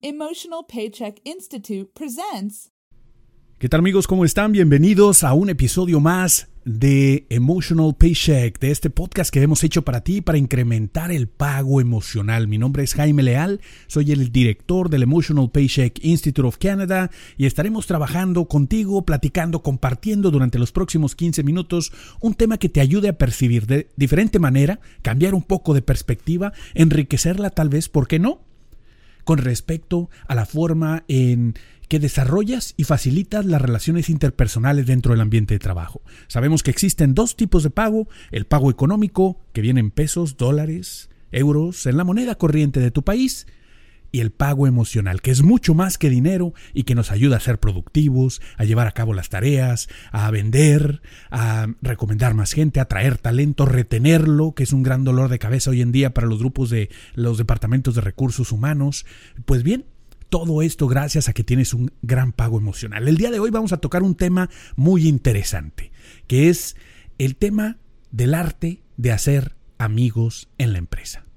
Emotional Paycheck Institute presents. ¿Qué tal amigos? ¿Cómo están? Bienvenidos a un episodio más de Emotional Paycheck, de este podcast que hemos hecho para ti para incrementar el pago emocional. Mi nombre es Jaime Leal, soy el director del Emotional Paycheck Institute of Canada y estaremos trabajando contigo, platicando, compartiendo durante los próximos 15 minutos un tema que te ayude a percibir de diferente manera, cambiar un poco de perspectiva, enriquecerla tal vez, ¿por qué no? Con respecto a la forma en que desarrollas y facilitas las relaciones interpersonales dentro del ambiente de trabajo. Sabemos que existen dos tipos de pago, el pago económico, que viene en pesos, dólares, euros, en la moneda corriente de tu país, y el pago emocional, que es mucho más que dinero y que nos ayuda a ser productivos, a llevar a cabo las tareas, a vender, a recomendar más gente, a traer talento, retenerlo, que es un gran dolor de cabeza hoy en día para los grupos de los departamentos de recursos humanos. Pues bien, todo esto gracias a que tienes un gran pago emocional. El día de hoy vamos a tocar un tema muy interesante, que es el tema del arte de hacer amigos en la empresa.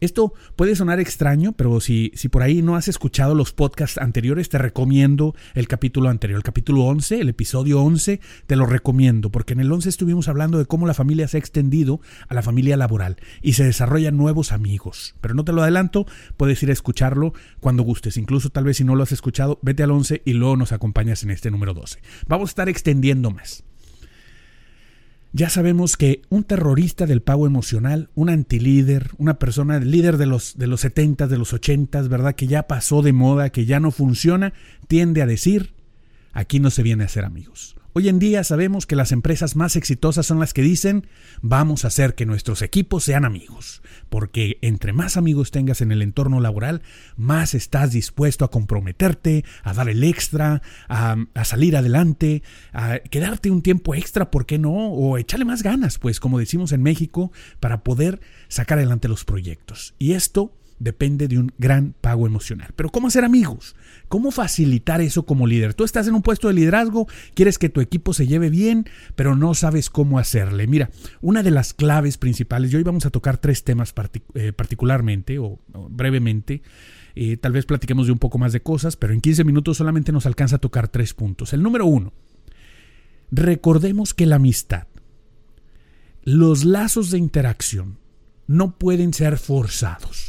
Esto puede sonar extraño, pero si, si por ahí no has escuchado los podcasts anteriores, te recomiendo el capítulo anterior, el capítulo 11, el episodio 11, te lo recomiendo, porque en el 11 estuvimos hablando de cómo la familia se ha extendido a la familia laboral y se desarrollan nuevos amigos. Pero no te lo adelanto, puedes ir a escucharlo cuando gustes. Incluso tal vez si no lo has escuchado, vete al 11 y luego nos acompañas en este número 12. Vamos a estar extendiendo más. Ya sabemos que un terrorista del pago emocional, un antilíder, una persona líder de los, de los 70, de los 80, ¿verdad? Que ya pasó de moda, que ya no funciona, tiende a decir, aquí no se viene a ser amigos. Hoy en día sabemos que las empresas más exitosas son las que dicen vamos a hacer que nuestros equipos sean amigos, porque entre más amigos tengas en el entorno laboral, más estás dispuesto a comprometerte, a dar el extra, a, salir adelante, a quedarte un tiempo extra, ¿por qué no? O echarle más ganas, pues como decimos en México, para poder sacar adelante los proyectos. Y esto depende de un gran pago emocional. Pero ¿cómo hacer amigos? ¿Cómo facilitar eso como líder? Tú estás en un puesto de liderazgo, quieres que tu equipo se lleve bien, pero no sabes cómo hacerle. Mira, una de las claves principales, y hoy vamos a tocar tres temas eh, particularmente o, brevemente, eh, tal vez platiquemos de un poco más de cosas, pero en 15 minutos solamente nos alcanza a tocar tres puntos. El número uno, recordemos que la amistad, los lazos de interacción, no pueden ser forzados.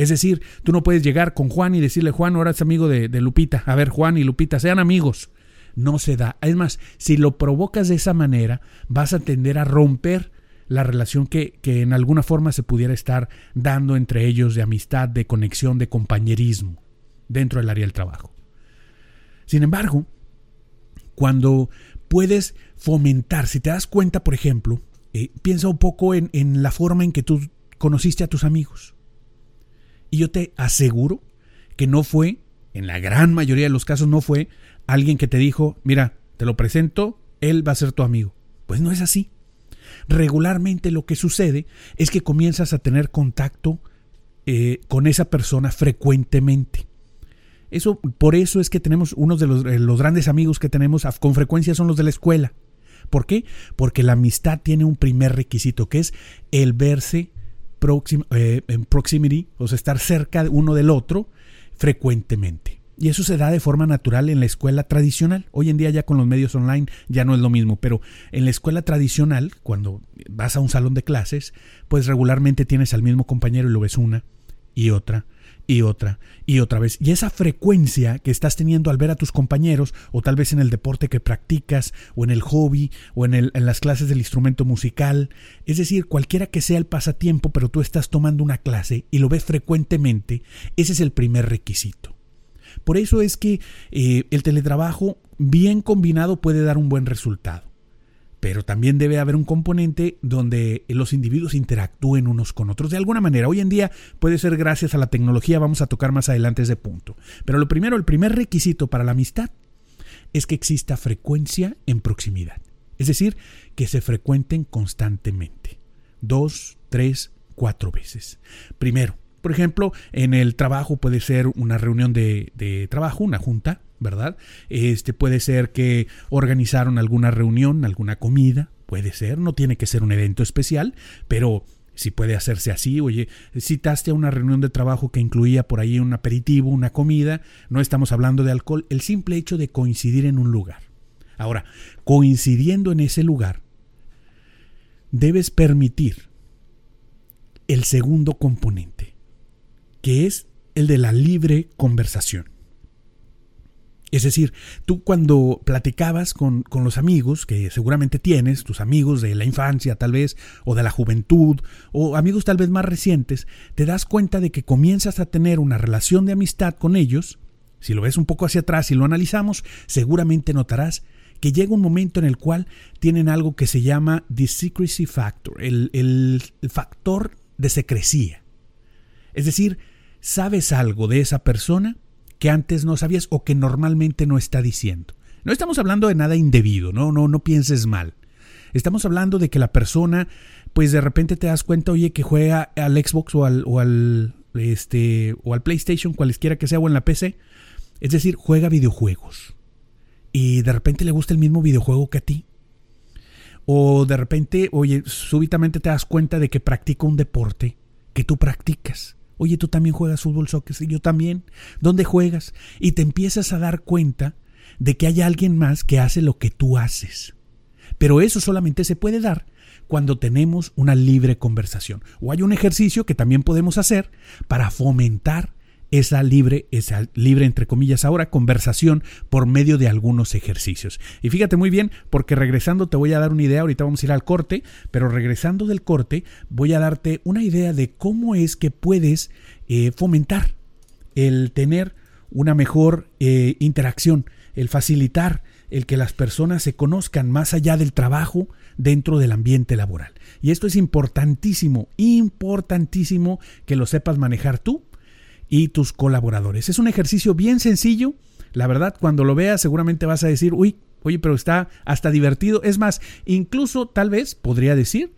Es decir, tú no puedes llegar con Juan y decirle, Juan, ahora es amigo de, Lupita. A ver, Juan y Lupita, sean amigos. No se da. Es más, si lo provocas de esa manera, vas a tender a romper la relación que, que en alguna forma se pudiera estar dando entre ellos de amistad, de conexión, de compañerismo dentro del área del trabajo. Sin embargo, cuando puedes fomentar, si te das cuenta, por ejemplo, eh, piensa un poco en, en la forma en que tú conociste a tus amigos. Y yo te aseguro que no fue, en la gran mayoría de los casos, no fue alguien que te dijo, mira, te lo presento, él va a ser tu amigo. Pues no es así. Regularmente lo que sucede es que comienzas a tener contacto eh, con esa persona frecuentemente. Eso, por eso es que tenemos unos de los, eh, los grandes amigos que tenemos con frecuencia son los de la escuela. ¿Por qué? Porque la amistad tiene un primer requisito que es el verse eh, en proximity, o sea, estar cerca uno del otro frecuentemente. Y eso se da de forma natural en la escuela tradicional. Hoy en día ya con los medios online ya no es lo mismo, pero en la escuela tradicional, cuando vas a un salón de clases, pues regularmente tienes al mismo compañero y lo ves una y otra y otra y otra vez. Y esa frecuencia que estás teniendo al ver a tus compañeros, o tal vez en el deporte que practicas, o en el hobby, o en, el, en las clases del instrumento musical, es decir, cualquiera que sea el pasatiempo, pero tú estás tomando una clase y lo ves frecuentemente, ese es el primer requisito. Por eso es que eh, el teletrabajo bien combinado puede dar un buen resultado pero también debe haber un componente donde los individuos interactúen unos con otros de alguna manera. Hoy en día puede ser gracias a la tecnología, vamos a tocar más adelante ese punto. Pero lo primero, el primer requisito para la amistad es que exista frecuencia en proximidad. Es decir, que se frecuenten constantemente. Dos, tres, cuatro veces. Primero, por ejemplo, en el trabajo puede ser una reunión de, de trabajo, una junta, ¿verdad? Este puede ser que organizaron alguna reunión, alguna comida, puede ser, no tiene que ser un evento especial, pero si puede hacerse así, oye, citaste a una reunión de trabajo que incluía por ahí un aperitivo, una comida, no estamos hablando de alcohol, el simple hecho de coincidir en un lugar. Ahora, coincidiendo en ese lugar, debes permitir el segundo componente, que es el de la libre conversación. Es decir, tú cuando platicabas con, con, los amigos, que seguramente tienes, tus amigos de la infancia tal vez, o de la juventud, o amigos tal vez más recientes, te das cuenta de que comienzas a tener una relación de amistad con ellos. Si lo ves un poco hacia atrás y lo analizamos, seguramente notarás que llega un momento en el cual tienen algo que se llama the secrecy factor, el, el factor de secrecía. Es decir, sabes algo de esa persona que antes no sabías o que normalmente no está diciendo. No estamos hablando de nada indebido, no, no, no pienses mal. Estamos hablando de que la persona, pues de repente te das cuenta, oye, que juega al Xbox o al, o al, este, o al PlayStation, cualesquiera que sea, o en la PC. Es decir, juega videojuegos. Y de repente le gusta el mismo videojuego que a ti. O de repente, oye, súbitamente te das cuenta de que practica un deporte que tú practicas. Oye, tú también juegas fútbol, soccer, y yo también. ¿Dónde juegas? Y te empiezas a dar cuenta de que hay alguien más que hace lo que tú haces. Pero eso solamente se puede dar cuando tenemos una libre conversación. O hay un ejercicio que también podemos hacer para fomentar esa libre, esa libre entre comillas ahora, conversación por medio de algunos ejercicios. Y fíjate muy bien, porque regresando te voy a dar una idea, ahorita vamos a ir al corte, pero regresando del corte voy a darte una idea de cómo es que puedes eh, fomentar el tener una mejor eh, interacción, el facilitar el que las personas se conozcan más allá del trabajo dentro del ambiente laboral. Y esto es importantísimo, importantísimo que lo sepas manejar tú y tus colaboradores. Es un ejercicio bien sencillo. La verdad, cuando lo veas seguramente vas a decir, uy, oye, pero está hasta divertido. Es más, incluso tal vez podría decir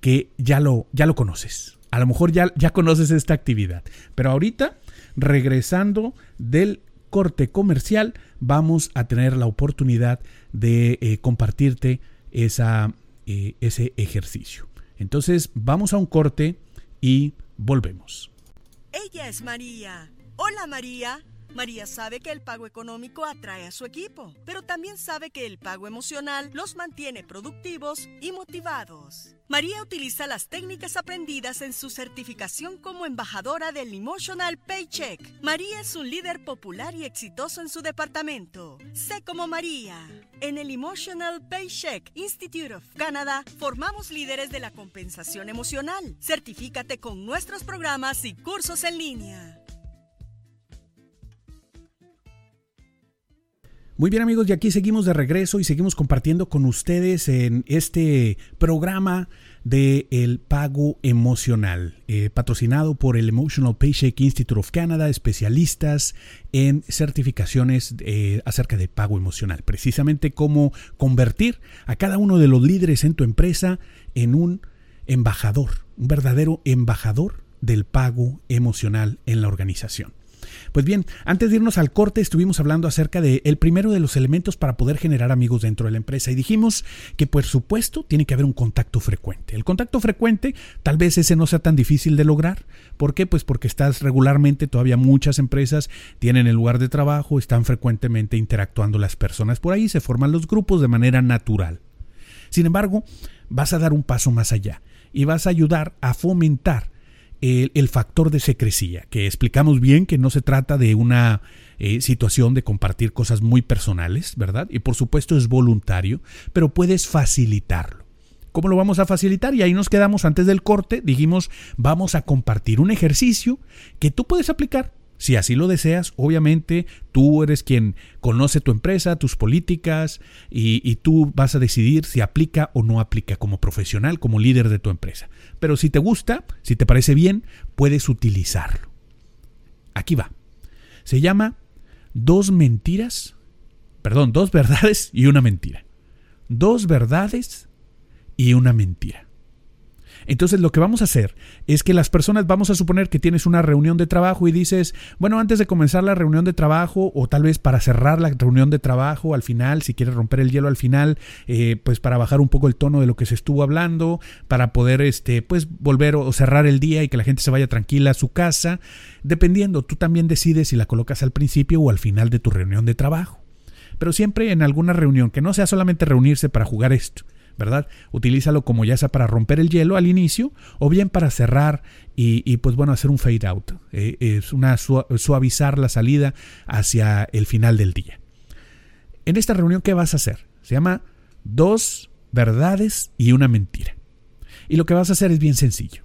que ya lo, ya lo conoces. A lo mejor ya, ya conoces esta actividad. Pero ahorita, regresando del corte comercial, vamos a tener la oportunidad de eh, compartirte esa, eh, ese ejercicio. Entonces, vamos a un corte y volvemos. Ella es María. Hola María. María sabe que el pago económico atrae a su equipo, pero también sabe que el pago emocional los mantiene productivos y motivados. María utiliza las técnicas aprendidas en su certificación como embajadora del Emotional Paycheck. María es un líder popular y exitoso en su departamento. Sé como María. En el Emotional Paycheck Institute of Canada formamos líderes de la compensación emocional. Certifícate con nuestros programas y cursos en línea. Muy bien amigos, y aquí seguimos de regreso y seguimos compartiendo con ustedes en este programa de el pago emocional, eh, patrocinado por el Emotional Paycheck Institute of Canada, especialistas en certificaciones eh, acerca de pago emocional, precisamente cómo convertir a cada uno de los líderes en tu empresa en un embajador, un verdadero embajador del pago emocional en la organización. Pues bien, antes de irnos al corte estuvimos hablando acerca de el primero de los elementos para poder generar amigos dentro de la empresa y dijimos que por supuesto tiene que haber un contacto frecuente. El contacto frecuente tal vez ese no sea tan difícil de lograr. ¿Por qué? Pues porque estás regularmente, todavía muchas empresas tienen el lugar de trabajo, están frecuentemente interactuando las personas por ahí, se forman los grupos de manera natural. Sin embargo, vas a dar un paso más allá y vas a ayudar a fomentar el, factor de secrecía, que explicamos bien que no se trata de una eh, situación de compartir cosas muy personales, ¿verdad? Y por supuesto es voluntario, pero puedes facilitarlo. ¿Cómo lo vamos a facilitar? Y ahí nos quedamos antes del corte, dijimos, vamos a compartir un ejercicio que tú puedes aplicar si así lo deseas, obviamente tú eres quien conoce tu empresa, tus políticas y, tú vas a decidir si aplica o no aplica como profesional, como líder de tu empresa. Pero si te gusta, si te parece bien, puedes utilizarlo. Aquí va. Se llama dos mentiras, perdón, dos verdades y una mentira. Dos verdades y una mentira. Entonces lo que vamos a hacer es que las personas, vamos a suponer que tienes una reunión de trabajo y dices, bueno, antes de comenzar la reunión de trabajo o tal vez para cerrar la reunión de trabajo al final, si quieres romper el hielo al final, eh, pues para bajar un poco el tono de lo que se estuvo hablando, para poder, este, pues volver o cerrar el día y que la gente se vaya tranquila a su casa, dependiendo, tú también decides si la colocas al principio o al final de tu reunión de trabajo. Pero siempre en alguna reunión, que no sea solamente reunirse para jugar esto, ¿verdad? Utilízalo como ya sea para romper el hielo al inicio o bien para cerrar y, pues bueno, hacer un fade out. Eh, es una suavizar la salida hacia el final del día. En esta reunión, ¿qué vas a hacer? Se llama dos verdades y una mentira. Y lo que vas a hacer es bien sencillo.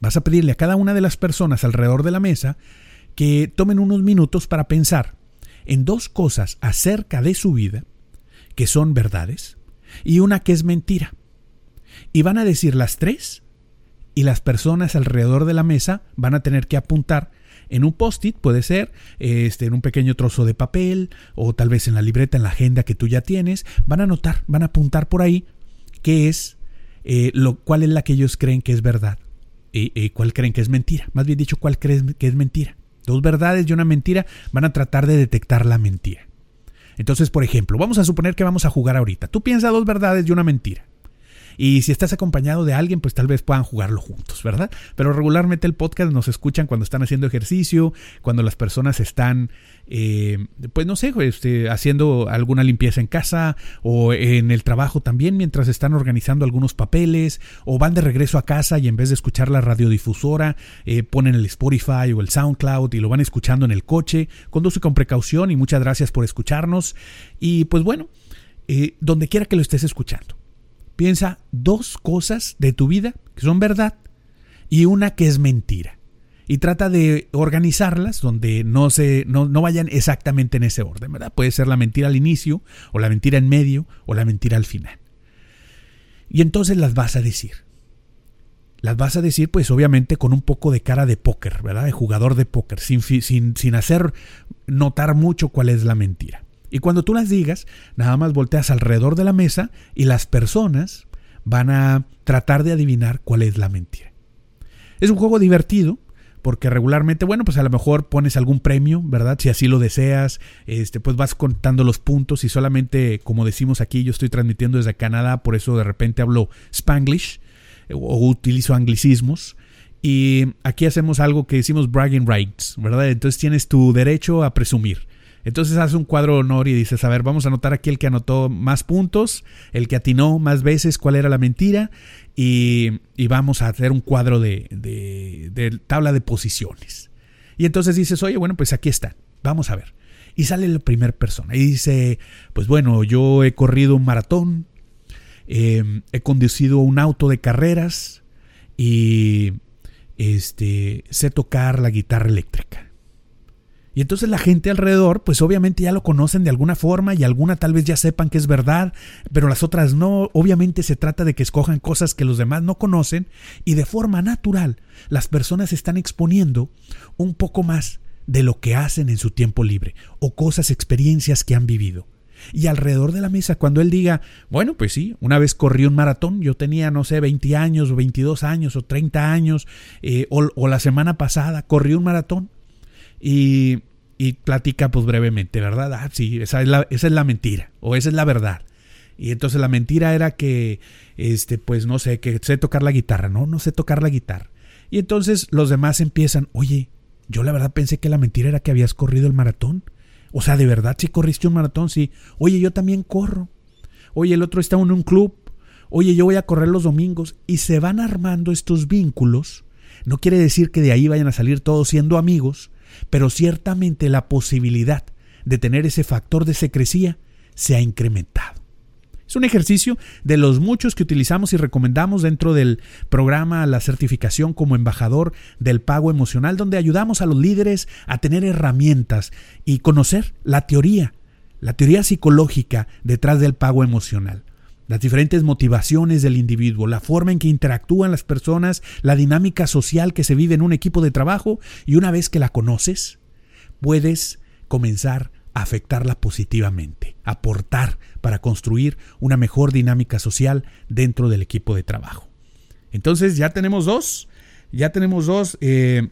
Vas a pedirle a cada una de las personas alrededor de la mesa que tomen unos minutos para pensar en dos cosas acerca de su vida que son verdades y una que es mentira. Y van a decir las tres y las personas alrededor de la mesa van a tener que apuntar en un post-it, puede ser, este, en un pequeño trozo de papel o tal vez en la libreta, en la agenda que tú ya tienes, van a anotar, van a apuntar por ahí qué es, eh, lo, cuál es la que ellos creen que es verdad y, cuál creen que es mentira. Más bien dicho, cuál creen que es mentira. Dos verdades y una mentira van a tratar de detectar la mentira. Entonces, por ejemplo, vamos a suponer que vamos a jugar ahorita. Tú piensas dos verdades y una mentira. Y si estás acompañado de alguien, pues tal vez puedan jugarlo juntos, ¿verdad? Pero regularmente el podcast nos escuchan cuando están haciendo ejercicio, cuando las personas están eh, pues no sé, este, haciendo alguna limpieza en casa o en el trabajo también mientras están organizando algunos papeles o van de regreso a casa y en vez de escuchar la radiodifusora eh, ponen el Spotify o el SoundCloud y lo van escuchando en el coche. Conduce con precaución y muchas gracias por escucharnos. Y pues bueno, eh, donde quiera que lo estés escuchando, piensa dos cosas de tu vida que son verdad y una que es mentira y trata de organizarlas donde no, se, no, vayan exactamente en ese orden, ¿verdad? Puede ser la mentira al inicio, o la mentira en medio, o la mentira al final. Y entonces las vas a decir. Las vas a decir, pues obviamente con un poco de cara de póker, ¿verdad? De jugador de póker, sin, sin, sin hacer notar mucho cuál es la mentira. Y cuando tú las digas, nada más volteas alrededor de la mesa y las personas van a tratar de adivinar cuál es la mentira. Es un juego divertido, porque regularmente, bueno, pues a lo mejor pones algún premio, ¿verdad? Si así lo deseas, este, pues vas contando los puntos y solamente, como decimos aquí, yo estoy transmitiendo desde Canadá, por eso de repente hablo spanglish eh, o utilizo anglicismos. Y aquí hacemos algo que decimos bragging rights, ¿verdad? Entonces tienes tu derecho a presumir. Entonces haces un cuadro honor y dices, a ver, vamos a anotar aquí el que anotó más puntos, el que atinó más veces cuál era la mentira y, vamos a hacer un cuadro de, de, tabla de posiciones. Y entonces dices, oye, bueno, pues aquí está, vamos a ver. Y sale la primera persona y dice, pues bueno, yo he corrido un maratón, em, he conducido un auto de carreras y este, sé tocar la guitarra eléctrica. Y entonces la gente alrededor, pues obviamente ya lo conocen de alguna forma y alguna tal vez ya sepan que es verdad, pero las otras no. Obviamente se trata de que escojan cosas que los demás no conocen y de forma natural las personas están exponiendo un poco más de lo que hacen en su tiempo libre o cosas, experiencias que han vivido. Y alrededor de la mesa, cuando él diga, bueno, pues sí, una vez corrí un maratón, yo tenía, no sé, 20 años o 22 años o 30 años, eh, o, o la semana pasada corrí un maratón, y, y platica pues brevemente, ¿verdad? Ah, sí, esa es, la, mentira o esa es la verdad. Y entonces la mentira era que, este, pues no sé, que sé tocar la guitarra, no, no sé tocar la guitarra. Y entonces los demás empiezan, oye, yo la verdad pensé que la mentira era que habías corrido el maratón. O sea, de verdad, si corriste un maratón, sí. Oye, yo también corro. Oye, el otro está en un club. Oye, yo voy a correr los domingos. Y se van armando estos vínculos. No quiere decir que de ahí vayan a salir todos siendo amigos, pero ciertamente la posibilidad de tener ese factor de secrecía se ha incrementado. Es un ejercicio de los muchos que utilizamos y recomendamos dentro del programa La certificación como embajador del pago emocional, donde ayudamos a los líderes a tener herramientas y conocer la teoría, la teoría psicológica detrás del pago emocional las diferentes motivaciones del individuo, la forma en que interactúan las personas, la dinámica social que se vive en un equipo de trabajo y una vez que la conoces, puedes comenzar a afectarla positivamente, aportar para construir una mejor dinámica social dentro del equipo de trabajo. Entonces ya tenemos dos, ya tenemos dos eh,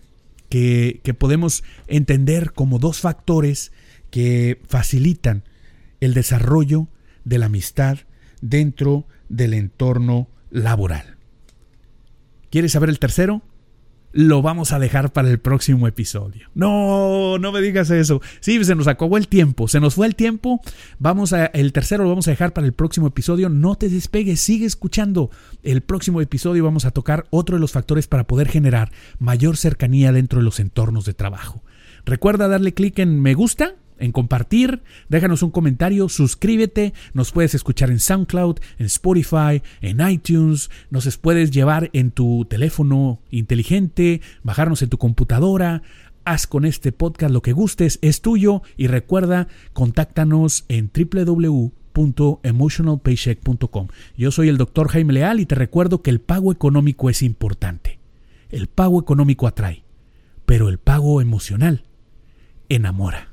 que, que podemos entender como dos factores que facilitan el desarrollo de la amistad dentro del entorno laboral. ¿Quieres saber el tercero? Lo vamos a dejar para el próximo episodio. No, no me digas eso. Sí, se nos acabó el tiempo. Se nos fue el tiempo. Vamos a el tercero lo vamos a dejar para el próximo episodio. No te despegues, sigue escuchando. El próximo episodio vamos a tocar otro de los factores para poder generar mayor cercanía dentro de los entornos de trabajo. Recuerda darle clic en me gusta en compartir, déjanos un comentario, suscríbete, nos puedes escuchar en SoundCloud, en Spotify, en iTunes, nos puedes llevar en tu teléfono inteligente, bajarnos en tu computadora, haz con este podcast lo que gustes, es tuyo y recuerda, contáctanos en www.emotionalpaycheck.com. Yo soy el doctor Jaime Leal y te recuerdo que el pago económico es importante. El pago económico atrae, pero el pago emocional enamora.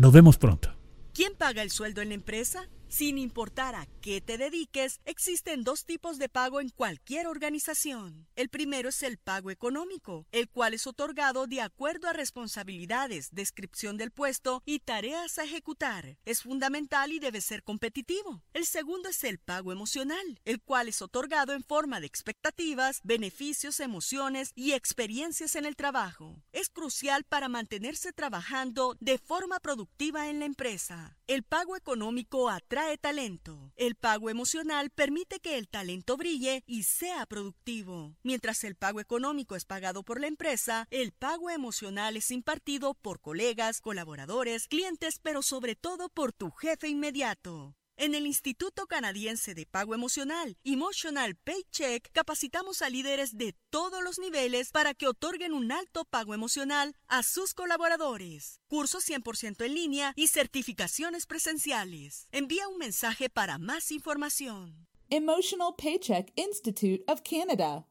Nos vemos pronto. ¿Quién paga el sueldo en la empresa? Sin importar a qué te dediques, existen dos tipos de pago en cualquier organización. El primero es el pago económico, el cual es otorgado de acuerdo a responsabilidades, descripción del puesto y tareas a ejecutar. Es fundamental y debe ser competitivo. El segundo es el pago emocional, el cual es otorgado en forma de expectativas, beneficios, emociones y experiencias en el trabajo. Es crucial para mantenerse trabajando de forma productiva en la empresa. El pago económico atrae talento. El pago emocional permite que el talento brille y sea productivo. Mientras el pago económico es pagado por la empresa, el pago emocional es impartido por colegas, colaboradores, clientes, pero sobre todo por tu jefe inmediato. En el Instituto Canadiense de Pago Emocional, Emotional Paycheck, capacitamos a líderes de todos los niveles para que otorguen un alto pago emocional a sus colaboradores. Cursos 100% en línea y certificaciones presenciales. Envía un mensaje para más información. Emotional Paycheck Institute of Canada.